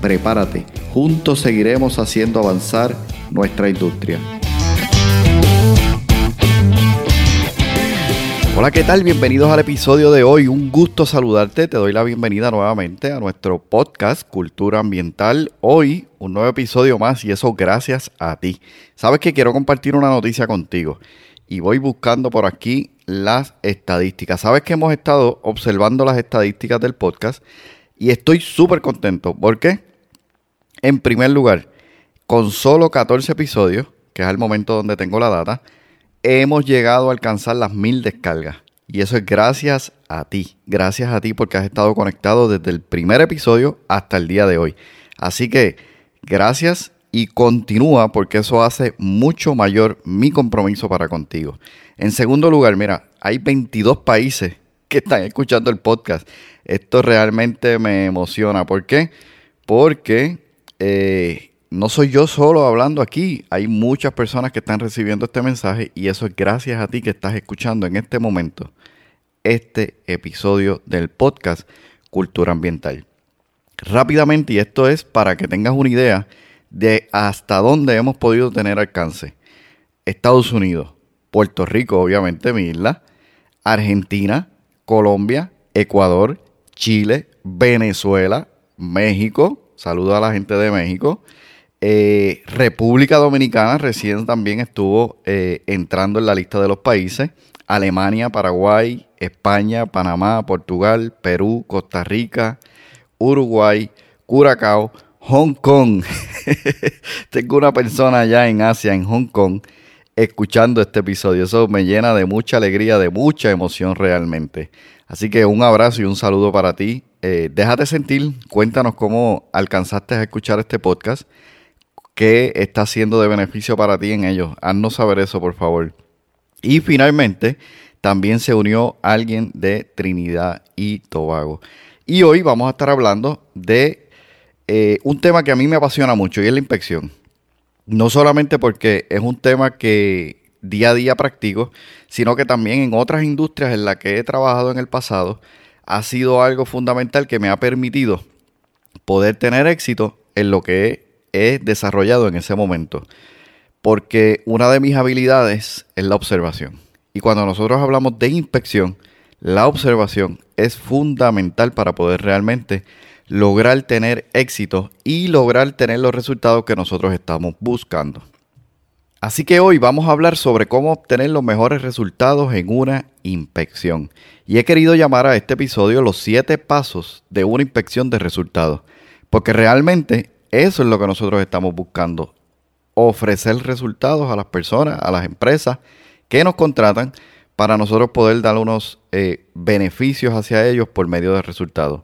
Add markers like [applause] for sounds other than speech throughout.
Prepárate, juntos seguiremos haciendo avanzar nuestra industria. Hola, ¿qué tal? Bienvenidos al episodio de hoy. Un gusto saludarte. Te doy la bienvenida nuevamente a nuestro podcast Cultura Ambiental. Hoy un nuevo episodio más y eso gracias a ti. Sabes que quiero compartir una noticia contigo y voy buscando por aquí las estadísticas. Sabes que hemos estado observando las estadísticas del podcast y estoy súper contento. ¿Por qué? En primer lugar, con solo 14 episodios, que es el momento donde tengo la data, hemos llegado a alcanzar las mil descargas. Y eso es gracias a ti. Gracias a ti porque has estado conectado desde el primer episodio hasta el día de hoy. Así que gracias y continúa porque eso hace mucho mayor mi compromiso para contigo. En segundo lugar, mira, hay 22 países que están escuchando el podcast. Esto realmente me emociona. ¿Por qué? Porque eh, no soy yo solo hablando aquí, hay muchas personas que están recibiendo este mensaje y eso es gracias a ti que estás escuchando en este momento este episodio del podcast Cultura Ambiental. Rápidamente, y esto es para que tengas una idea de hasta dónde hemos podido tener alcance. Estados Unidos, Puerto Rico, obviamente mi isla, Argentina, Colombia, Ecuador, Chile, Venezuela, México, saludo a la gente de México, eh, República Dominicana recién también estuvo eh, entrando en la lista de los países. Alemania, Paraguay, España, Panamá, Portugal, Perú, Costa Rica, Uruguay, Curacao, Hong Kong. [laughs] Tengo una persona allá en Asia, en Hong Kong, escuchando este episodio. Eso me llena de mucha alegría, de mucha emoción realmente. Así que un abrazo y un saludo para ti. Eh, déjate sentir, cuéntanos cómo alcanzaste a escuchar este podcast qué está siendo de beneficio para ti en ellos. Haznos saber eso, por favor. Y finalmente, también se unió alguien de Trinidad y Tobago. Y hoy vamos a estar hablando de eh, un tema que a mí me apasiona mucho y es la inspección. No solamente porque es un tema que día a día practico, sino que también en otras industrias en las que he trabajado en el pasado, ha sido algo fundamental que me ha permitido poder tener éxito en lo que he desarrollado en ese momento. Porque una de mis habilidades es la observación. Y cuando nosotros hablamos de inspección, la observación es fundamental para poder realmente lograr tener éxito y lograr tener los resultados que nosotros estamos buscando. Así que hoy vamos a hablar sobre cómo obtener los mejores resultados en una inspección. Y he querido llamar a este episodio los siete pasos de una inspección de resultados. Porque realmente eso es lo que nosotros estamos buscando. Ofrecer resultados a las personas, a las empresas que nos contratan para nosotros poder dar unos eh, beneficios hacia ellos por medio de resultados.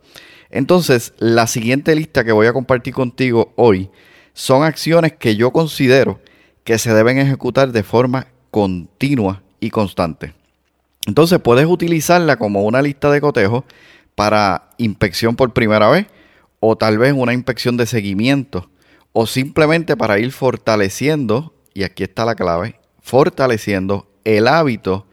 Entonces, la siguiente lista que voy a compartir contigo hoy son acciones que yo considero que se deben ejecutar de forma continua y constante. Entonces, puedes utilizarla como una lista de cotejo para inspección por primera vez o tal vez una inspección de seguimiento o simplemente para ir fortaleciendo, y aquí está la clave, fortaleciendo el hábito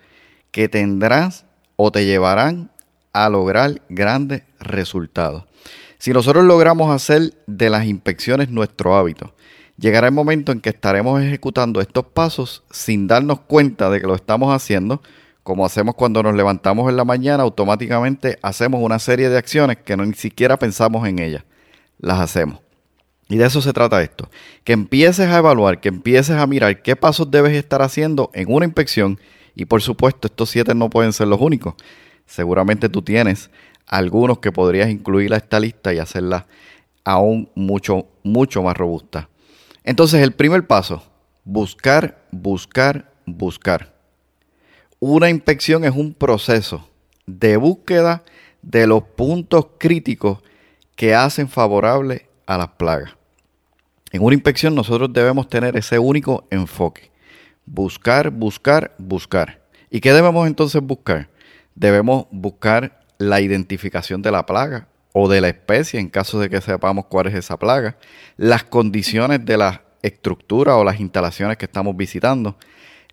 que tendrás o te llevarán a lograr grandes resultados. Si nosotros logramos hacer de las inspecciones nuestro hábito, llegará el momento en que estaremos ejecutando estos pasos sin darnos cuenta de que lo estamos haciendo, como hacemos cuando nos levantamos en la mañana, automáticamente hacemos una serie de acciones que no ni siquiera pensamos en ellas. Las hacemos. Y de eso se trata esto. Que empieces a evaluar, que empieces a mirar qué pasos debes estar haciendo en una inspección. Y por supuesto, estos siete no pueden ser los únicos. Seguramente tú tienes algunos que podrías incluir a esta lista y hacerla aún mucho, mucho más robusta. Entonces, el primer paso, buscar, buscar, buscar. Una inspección es un proceso de búsqueda de los puntos críticos que hacen favorable a las plagas. En una inspección nosotros debemos tener ese único enfoque. Buscar, buscar, buscar. ¿Y qué debemos entonces buscar? Debemos buscar la identificación de la plaga o de la especie en caso de que sepamos cuál es esa plaga, las condiciones de la estructura o las instalaciones que estamos visitando,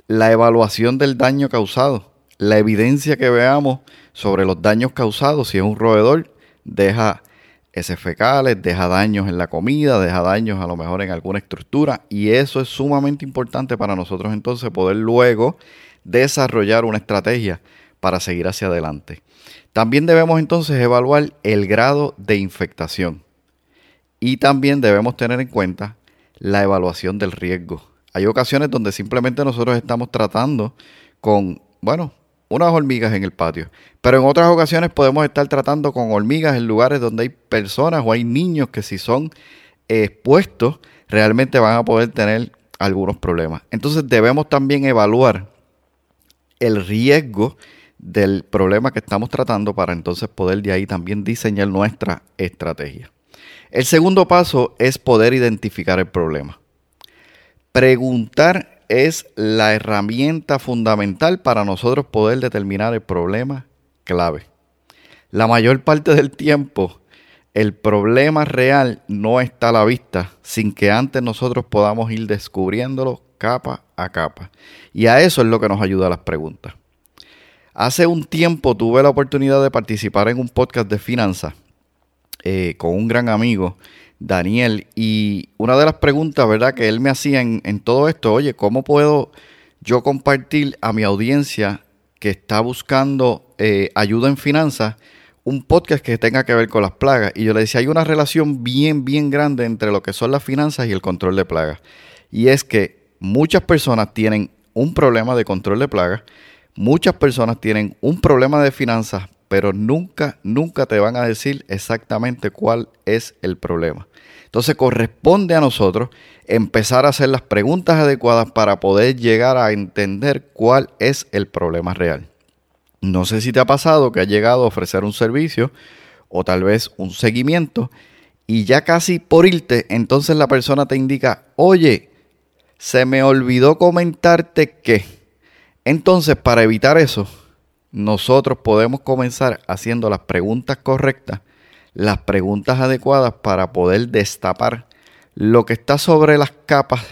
la evaluación del daño causado, la evidencia que veamos sobre los daños causados, si es un roedor, deja heces fecales, deja daños en la comida, deja daños a lo mejor en alguna estructura y eso es sumamente importante para nosotros entonces poder luego desarrollar una estrategia para seguir hacia adelante. También debemos entonces evaluar el grado de infectación y también debemos tener en cuenta la evaluación del riesgo. Hay ocasiones donde simplemente nosotros estamos tratando con, bueno, unas hormigas en el patio. Pero en otras ocasiones podemos estar tratando con hormigas en lugares donde hay personas o hay niños que si son expuestos realmente van a poder tener algunos problemas. Entonces debemos también evaluar el riesgo del problema que estamos tratando para entonces poder de ahí también diseñar nuestra estrategia. El segundo paso es poder identificar el problema. Preguntar es la herramienta fundamental para nosotros poder determinar el problema clave. La mayor parte del tiempo el problema real no está a la vista sin que antes nosotros podamos ir descubriéndolo capa a capa. Y a eso es lo que nos ayuda las preguntas. Hace un tiempo tuve la oportunidad de participar en un podcast de finanzas eh, con un gran amigo Daniel. Y una de las preguntas, ¿verdad?, que él me hacía en, todo esto, oye, ¿cómo puedo yo compartir a mi audiencia que está buscando eh, ayuda en finanzas un podcast que tenga que ver con las plagas? Y yo le decía, hay una relación bien, bien grande entre lo que son las finanzas y el control de plagas. Y es que muchas personas tienen un problema de control de plagas, muchas personas tienen un problema de finanzas, pero nunca, nunca te van a decir exactamente cuál es el problema. Entonces corresponde a nosotros empezar a hacer las preguntas adecuadas para poder llegar a entender cuál es el problema real. No sé si te ha pasado que has llegado a ofrecer un servicio o tal vez un seguimiento y ya casi por irte, entonces la persona te indica, oye, se me olvidó comentarte que. Entonces, para evitar eso, nosotros podemos comenzar haciendo las preguntas correctas, las preguntas adecuadas para poder destapar lo que está sobre las capas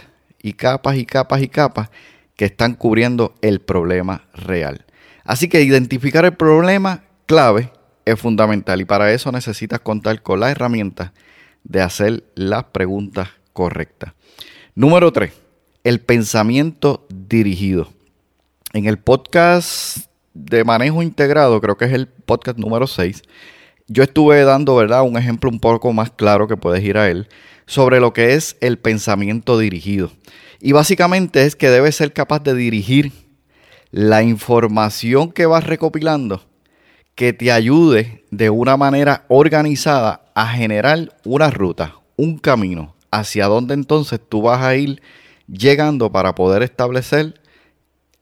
y capas y capas y capas que están cubriendo el problema real. Así que identificar el problema clave es fundamental y para eso necesitas contar con la herramienta de hacer las preguntas correctas. Número 3, el pensamiento dirigido. En el podcast de manejo integrado, creo que es el podcast número 6, yo estuve dando, ¿verdad?, un ejemplo un poco más claro que puedes ir a él sobre lo que es el pensamiento dirigido. Y básicamente es que debes ser capaz de dirigir la información que vas recopilando que te ayude de una manera organizada a generar una ruta, un camino, hacia donde entonces tú vas a ir llegando para poder establecer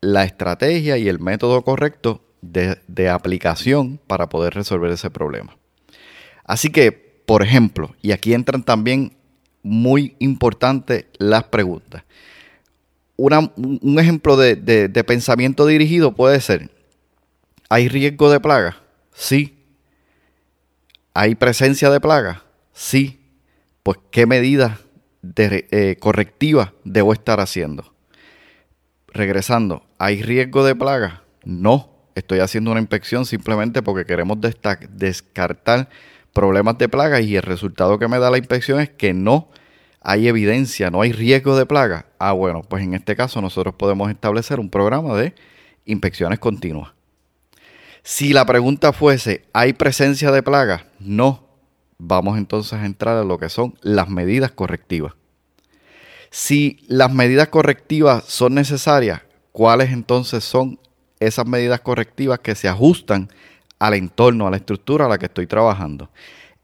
la estrategia y el método correcto de, aplicación para poder resolver ese problema. Así que, por ejemplo, y aquí entran también muy importantes las preguntas. un ejemplo de, de, pensamiento dirigido puede ser, ¿hay riesgo de plaga? Sí. ¿Hay presencia de plaga? Sí. Pues, ¿qué medidas eh, correctivas debo estar haciendo? Regresando, ¿hay riesgo de plaga? No, estoy haciendo una inspección simplemente porque queremos descartar problemas de plaga y el resultado que me da la inspección es que no hay evidencia, no hay riesgo de plaga. Ah, bueno, pues en este caso nosotros podemos establecer un programa de inspecciones continuas. Si la pregunta fuese, ¿hay presencia de plaga? No. Vamos entonces a entrar a lo que son las medidas correctivas. Si las medidas correctivas son necesarias, ¿cuáles entonces son esas medidas correctivas que se ajustan al entorno, a la estructura a la que estoy trabajando?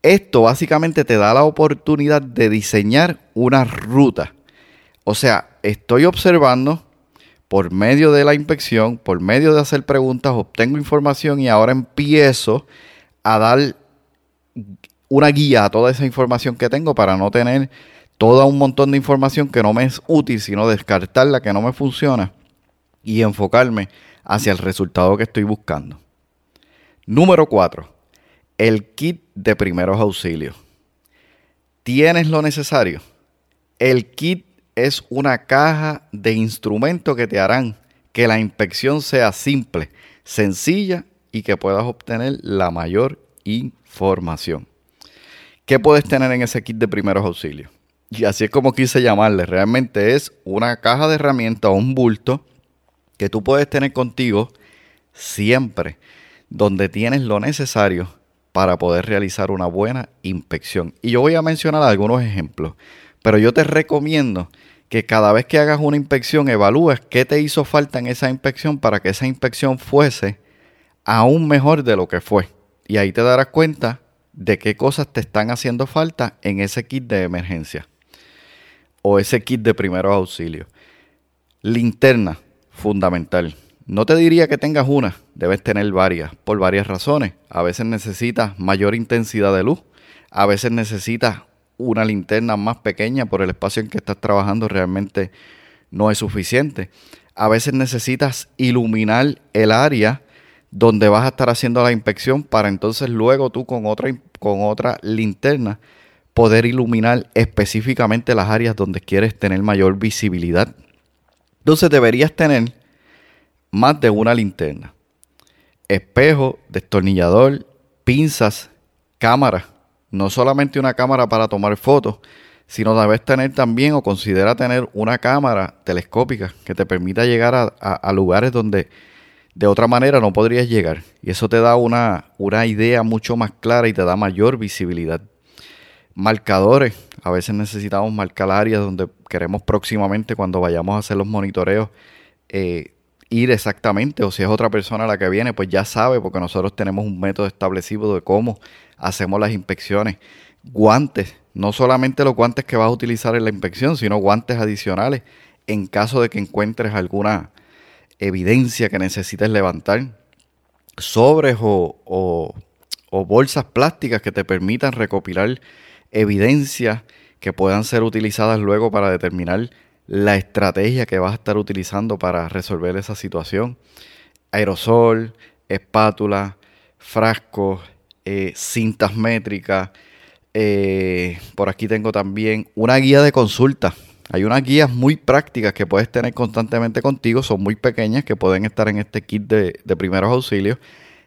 Esto básicamente te da la oportunidad de diseñar una ruta. O sea, estoy observando por medio de la inspección, por medio de hacer preguntas, obtengo información y ahora empiezo a dar una guía a toda esa información que tengo para no tener todo un montón de información que no me es útil, sino descartarla que no me funciona y enfocarme hacia el resultado que estoy buscando. Número 4. El kit de primeros auxilios. ¿Tienes lo necesario? El kit es una caja de instrumentos que te harán que la inspección sea simple, sencilla y que puedas obtener la mayor información. ¿Qué puedes tener en ese kit de primeros auxilios? Y así es como quise llamarle. Realmente es una caja de herramientas o un bulto que tú puedes tener contigo siempre, donde tienes lo necesario para poder realizar una buena inspección. Y yo voy a mencionar algunos ejemplos, pero yo te recomiendo que cada vez que hagas una inspección evalúes qué te hizo falta en esa inspección para que esa inspección fuese aún mejor de lo que fue. Y ahí te darás cuenta de qué cosas te están haciendo falta en ese kit de emergencia o ese kit de primeros auxilios. Linterna, fundamental. No te diría que tengas una, debes tener varias, por varias razones. A veces necesitas mayor intensidad de luz, a veces necesitas una linterna más pequeña por el espacio en que estás trabajando realmente no es suficiente. A veces necesitas iluminar el área donde vas a estar haciendo la inspección para entonces luego tú con otra, con otra linterna poder iluminar específicamente las áreas donde quieres tener mayor visibilidad. Entonces deberías tener más de una linterna, espejo, destornillador, pinzas, cámara. No solamente una cámara para tomar fotos, sino debes tener también o considera tener una cámara telescópica que te permita llegar a, lugares donde de otra manera no podrías llegar. Y eso te da una, una idea mucho más clara y te da mayor visibilidad. Marcadores. A veces necesitamos marcar áreas donde queremos próximamente cuando vayamos a hacer los monitoreos eh, ir exactamente, o si es otra persona la que viene, pues ya sabe, porque nosotros tenemos un método establecido de cómo hacemos las inspecciones. Guantes, no solamente los guantes que vas a utilizar en la inspección, sino guantes adicionales en caso de que encuentres alguna evidencia que necesites levantar. Sobres o, o bolsas plásticas que te permitan recopilar evidencias que puedan ser utilizadas luego para determinar la estrategia que vas a estar utilizando para resolver esa situación. Aerosol, espátula, frascos, eh, cintas métricas. Eh, por aquí tengo también una guía de consulta. Hay unas guías muy prácticas que puedes tener constantemente contigo, son muy pequeñas, que pueden estar en este kit de, de primeros auxilios.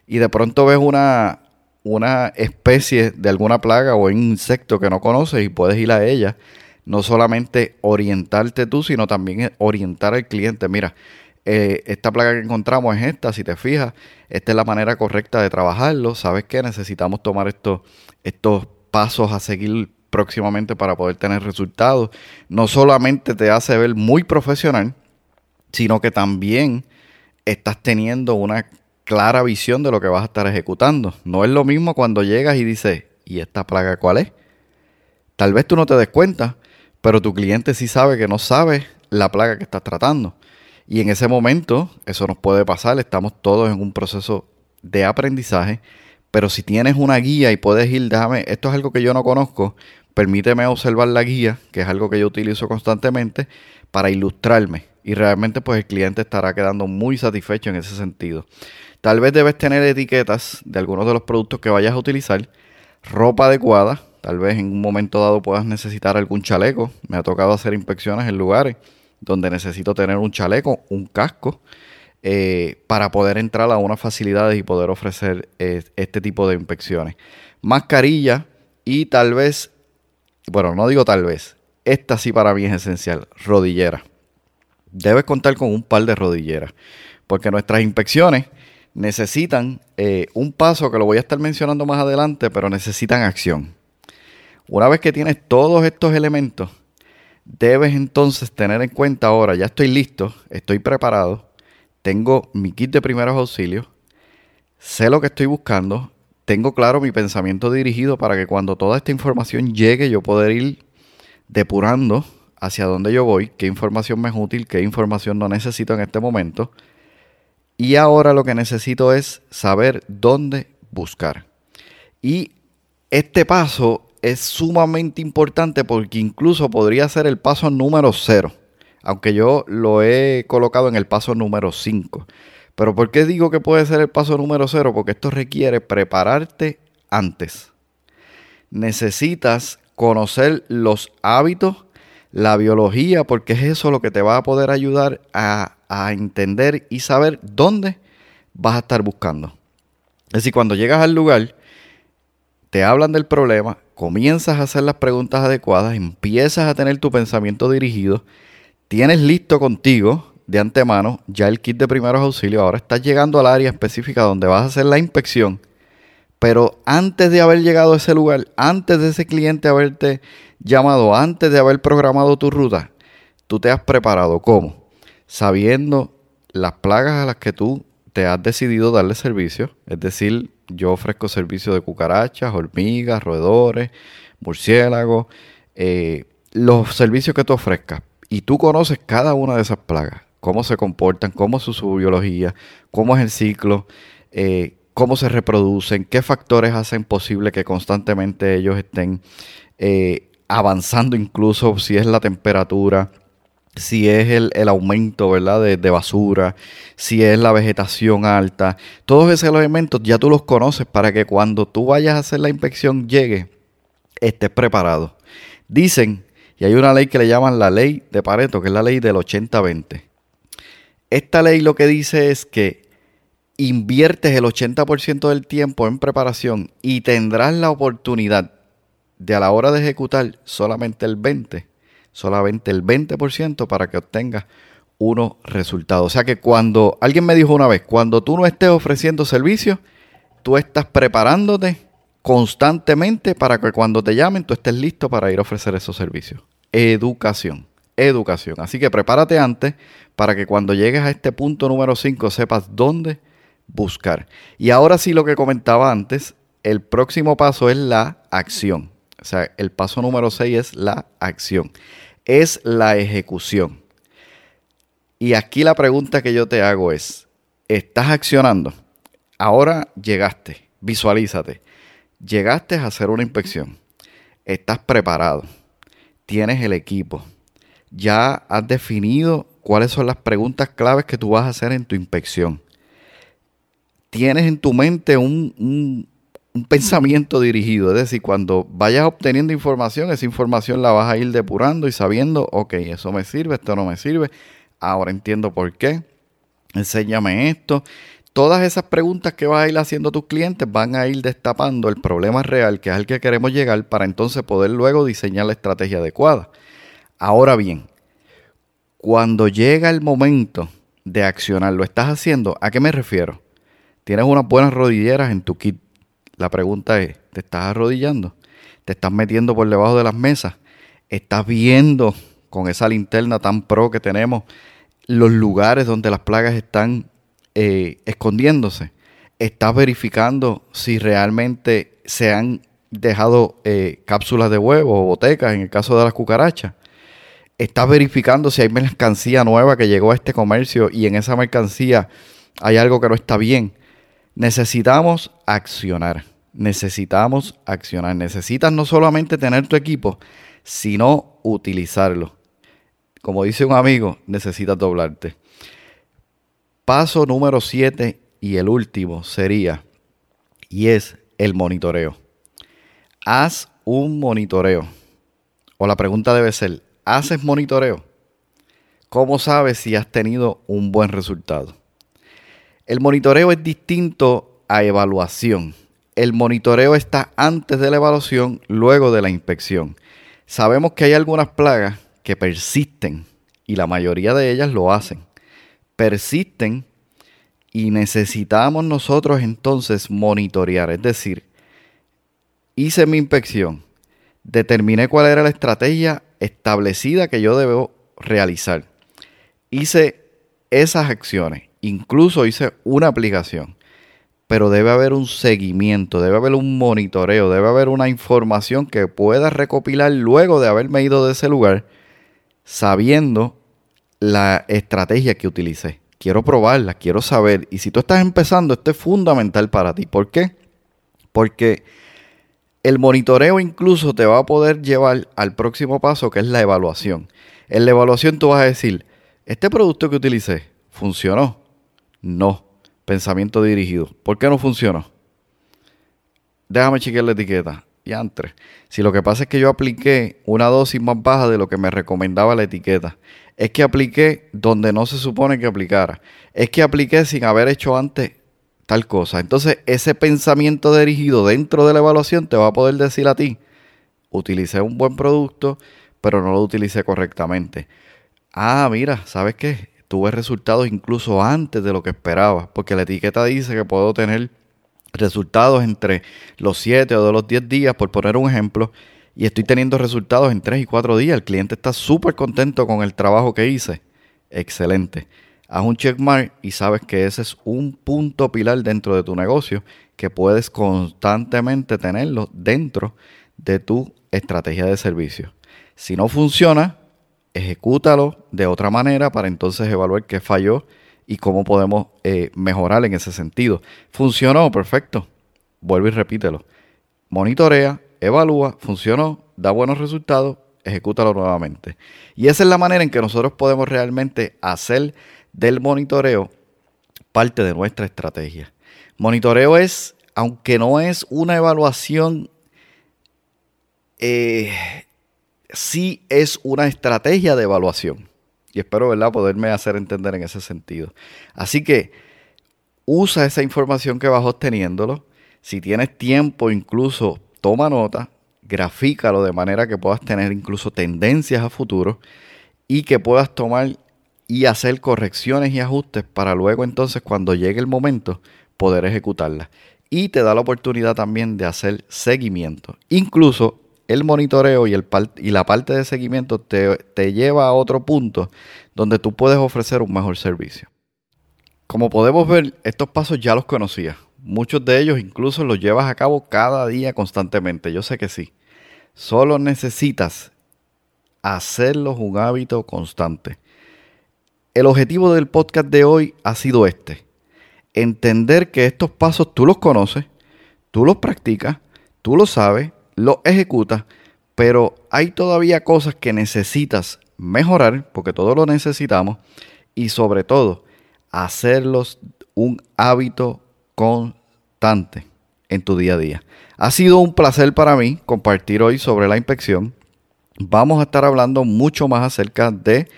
Y de pronto ves una, una especie de alguna plaga o insecto que no conoces y puedes ir a ella no solamente orientarte tú, sino también orientar al cliente. Mira, eh, esta plaga que encontramos es esta, si te fijas, esta es la manera correcta de trabajarlo. ¿Sabes qué? Necesitamos tomar estos, estos pasos a seguir próximamente para poder tener resultados. No solamente te hace ver muy profesional, sino que también estás teniendo una clara visión de lo que vas a estar ejecutando. No es lo mismo cuando llegas y dices, ¿y esta plaga cuál es? Tal vez tú no te des cuenta, pero tu cliente sí sabe que no sabe la plaga que estás tratando. Y en ese momento, eso nos puede pasar, estamos todos en un proceso de aprendizaje, pero si tienes una guía y puedes ir, déjame, esto es algo que yo no conozco, permíteme observar la guía, que es algo que yo utilizo constantemente, para ilustrarme. Y realmente pues el cliente estará quedando muy satisfecho en ese sentido. Tal vez debes tener etiquetas de algunos de los productos que vayas a utilizar, ropa adecuada, Tal vez en un momento dado puedas necesitar algún chaleco. Me ha tocado hacer inspecciones en lugares donde necesito tener un chaleco, un casco, eh, para poder entrar a unas facilidades y poder ofrecer eh, este tipo de inspecciones. Mascarilla y tal vez, bueno, no digo tal vez, esta sí para mí es esencial, rodillera. Debes contar con un par de rodilleras, porque nuestras inspecciones necesitan eh, un paso que lo voy a estar mencionando más adelante, pero necesitan acción. Una vez que tienes todos estos elementos, debes entonces tener en cuenta ahora, ya estoy listo, estoy preparado, tengo mi kit de primeros auxilios, sé lo que estoy buscando, tengo claro mi pensamiento dirigido para que cuando toda esta información llegue yo poder ir depurando hacia dónde yo voy, qué información me es útil, qué información no necesito en este momento. Y ahora lo que necesito es saber dónde buscar. Y este paso es sumamente importante porque incluso podría ser el paso número cero, aunque yo lo he colocado en el paso número 5. Pero ¿por qué digo que puede ser el paso número cero? Porque esto requiere prepararte antes. Necesitas conocer los hábitos, la biología, porque es eso lo que te va a poder ayudar a, a entender y saber dónde vas a estar buscando. Es decir, cuando llegas al lugar, te hablan del problema, comienzas a hacer las preguntas adecuadas, empiezas a tener tu pensamiento dirigido, tienes listo contigo de antemano ya el kit de primeros auxilios, ahora estás llegando al área específica donde vas a hacer la inspección, pero antes de haber llegado a ese lugar, antes de ese cliente haberte llamado, antes de haber programado tu ruta, tú te has preparado. ¿Cómo? Sabiendo las plagas a las que tú te has decidido darle servicio, es decir, yo ofrezco servicio de cucarachas, hormigas, roedores, murciélagos, eh, los servicios que tú ofrezcas. Y tú conoces cada una de esas plagas, cómo se comportan, cómo es su, biología, cómo es el ciclo, eh, cómo se reproducen, qué factores hacen posible que constantemente ellos estén eh, avanzando, incluso si es la temperatura, si es el, aumento ¿verdad? De, de, basura, si es la vegetación alta, todos esos elementos ya tú los conoces para que cuando tú vayas a hacer la inspección llegue, estés preparado. Dicen, y hay una ley que le llaman la ley de Pareto, que es la ley del 80-20. Esta ley lo que dice es que inviertes el 80% del tiempo en preparación y tendrás la oportunidad de a la hora de ejecutar solamente el 20% solamente el 20% para que obtengas unos resultados. O sea que cuando alguien me dijo una vez, cuando tú no estés ofreciendo servicios, tú estás preparándote constantemente para que cuando te llamen tú estés listo para ir a ofrecer esos servicios. Educación, educación. Así que prepárate antes para que cuando llegues a este punto número 5 sepas dónde buscar. Y ahora sí lo que comentaba antes, el próximo paso es la acción. O sea, el paso número 6 es la acción es la ejecución. Y aquí la pregunta que yo te hago es, ¿estás accionando? Ahora llegaste, visualízate. Llegaste a hacer una inspección. Estás preparado. Tienes el equipo. Ya has definido cuáles son las preguntas claves que tú vas a hacer en tu inspección. Tienes en tu mente un, un pensamiento dirigido. Es decir, cuando vayas obteniendo información, esa información la vas a ir depurando y sabiendo, ok, eso me sirve, esto no me sirve. Ahora entiendo por qué. Enséñame esto. Todas esas preguntas que vas a ir haciendo a tus clientes van a ir destapando el problema real que es al que queremos llegar para entonces poder luego diseñar la estrategia adecuada. Ahora bien, cuando llega el momento de accionar, ¿lo estás haciendo? ¿A qué me refiero? Tienes unas buenas rodilleras en tu kit la pregunta es, ¿te estás arrodillando? ¿Te estás metiendo por debajo de las mesas? ¿Estás viendo con esa linterna tan pro que tenemos los lugares donde las plagas están eh, escondiéndose? ¿Estás verificando si realmente se han dejado eh, cápsulas de huevo o botecas en el caso de las cucarachas? ¿Estás verificando si hay mercancía nueva que llegó a este comercio y en esa mercancía hay algo que no está bien? Necesitamos accionar. Necesitamos accionar. Necesitas no solamente tener tu equipo, sino utilizarlo. Como dice un amigo, necesitas doblarte. Paso número 7 y el último sería, y es el monitoreo. Haz un monitoreo. O la pregunta debe ser, ¿haces monitoreo? ¿Cómo sabes si has tenido un buen resultado? El monitoreo es distinto a evaluación. El monitoreo está antes de la evaluación, luego de la inspección. Sabemos que hay algunas plagas que persisten y la mayoría de ellas lo hacen. Persisten y necesitamos nosotros entonces monitorear, es decir, hice mi inspección, determiné cuál era la estrategia establecida que yo debo realizar. Hice esas acciones Incluso hice una aplicación. Pero debe haber un seguimiento, debe haber un monitoreo, debe haber una información que pueda recopilar luego de haberme ido de ese lugar, sabiendo la estrategia que utilicé. Quiero probarla, quiero saber. Y si tú estás empezando, esto es fundamental para ti. ¿Por qué? Porque El monitoreo incluso te va a poder llevar al próximo paso que es la evaluación. En la evaluación tú vas a decir, este producto que utilicé, ¿funcionó? No. Pensamiento dirigido. ¿Por qué no funcionó? Déjame chequear la etiqueta. Y antes, si lo que pasa es que yo apliqué una dosis más baja de lo que me recomendaba la etiqueta, es que apliqué donde no se supone que aplicara, es que apliqué sin haber hecho antes tal cosa. Entonces, ese pensamiento dirigido dentro de la evaluación te va a poder decir a ti, utilicé un buen producto, pero no lo utilicé correctamente. Ah, mira, ¿sabes qué? Tuve resultados incluso antes de lo que esperaba, porque la etiqueta dice que puedo tener resultados entre los 7 o de los 10 días, por poner un ejemplo, y estoy teniendo resultados en 3 y 4 días. El cliente está súper contento con el trabajo que hice. Excelente. Haz un checkmark y sabes que ese es un punto pilar dentro de tu negocio que puedes constantemente tenerlo dentro de tu estrategia de servicio. Si no funciona, ejecútalo de otra manera para entonces evaluar qué falló y cómo podemos eh, mejorar en ese sentido. ¿Funcionó? Perfecto. Vuelve y repítelo. Monitorea, evalúa, funcionó, da buenos resultados, ejecútalo nuevamente. Y esa es la manera en que nosotros podemos realmente hacer del monitoreo parte de nuestra estrategia. Monitoreo es, aunque no es una evaluación, eh, sí es una estrategia de evaluación. Y espero, ¿verdad?, poderme hacer entender en ese sentido. Así que usa esa información que vas obteniéndolo. Si tienes tiempo, incluso toma nota, grafícalo de manera que puedas tener incluso tendencias a futuro y que puedas tomar y hacer correcciones y ajustes para luego entonces cuando llegue el momento poder ejecutarlas. Y te da la oportunidad también de hacer seguimiento. Incluso el monitoreo y, la parte de seguimiento te, te lleva a otro punto donde tú puedes ofrecer un mejor servicio. Como podemos ver, estos pasos ya los conocías. Muchos de ellos incluso los llevas a cabo cada día constantemente. Yo sé que sí. Solo necesitas hacerlos un hábito constante. El objetivo del podcast de hoy ha sido este. Entender que estos pasos tú los conoces, tú los practicas, tú los sabes lo ejecutas, pero hay todavía cosas que necesitas mejorar, porque todo lo necesitamos, y sobre todo hacerlos un hábito constante en tu día a día. Ha sido un placer para mí compartir hoy sobre la inspección. Vamos a estar hablando mucho más acerca de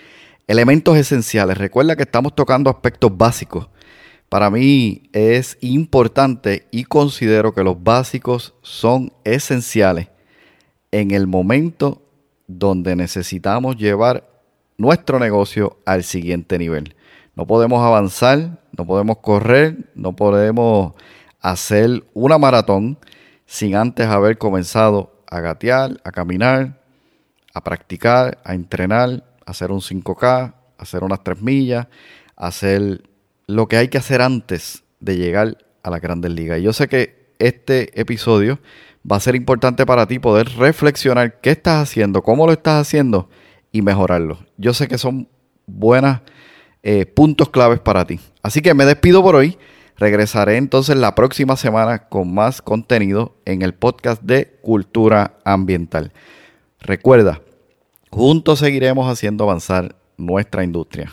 elementos esenciales. Recuerda que estamos tocando aspectos básicos para mí es importante y considero que los básicos son esenciales en el momento donde necesitamos llevar nuestro negocio al siguiente nivel. No podemos avanzar, no podemos correr, no podemos hacer una maratón sin antes haber comenzado a gatear, a caminar, a practicar, a entrenar, a hacer un 5K, a hacer unas 3 millas, a hacer lo que hay que hacer antes de llegar a la grandes ligas. Y yo sé que este episodio va a ser importante para ti poder reflexionar qué estás haciendo, cómo lo estás haciendo y mejorarlo. Yo sé que son buenos eh, puntos claves para ti. Así que me despido por hoy. Regresaré entonces la próxima semana con más contenido en el podcast de Cultura Ambiental. Recuerda, juntos seguiremos haciendo avanzar nuestra industria.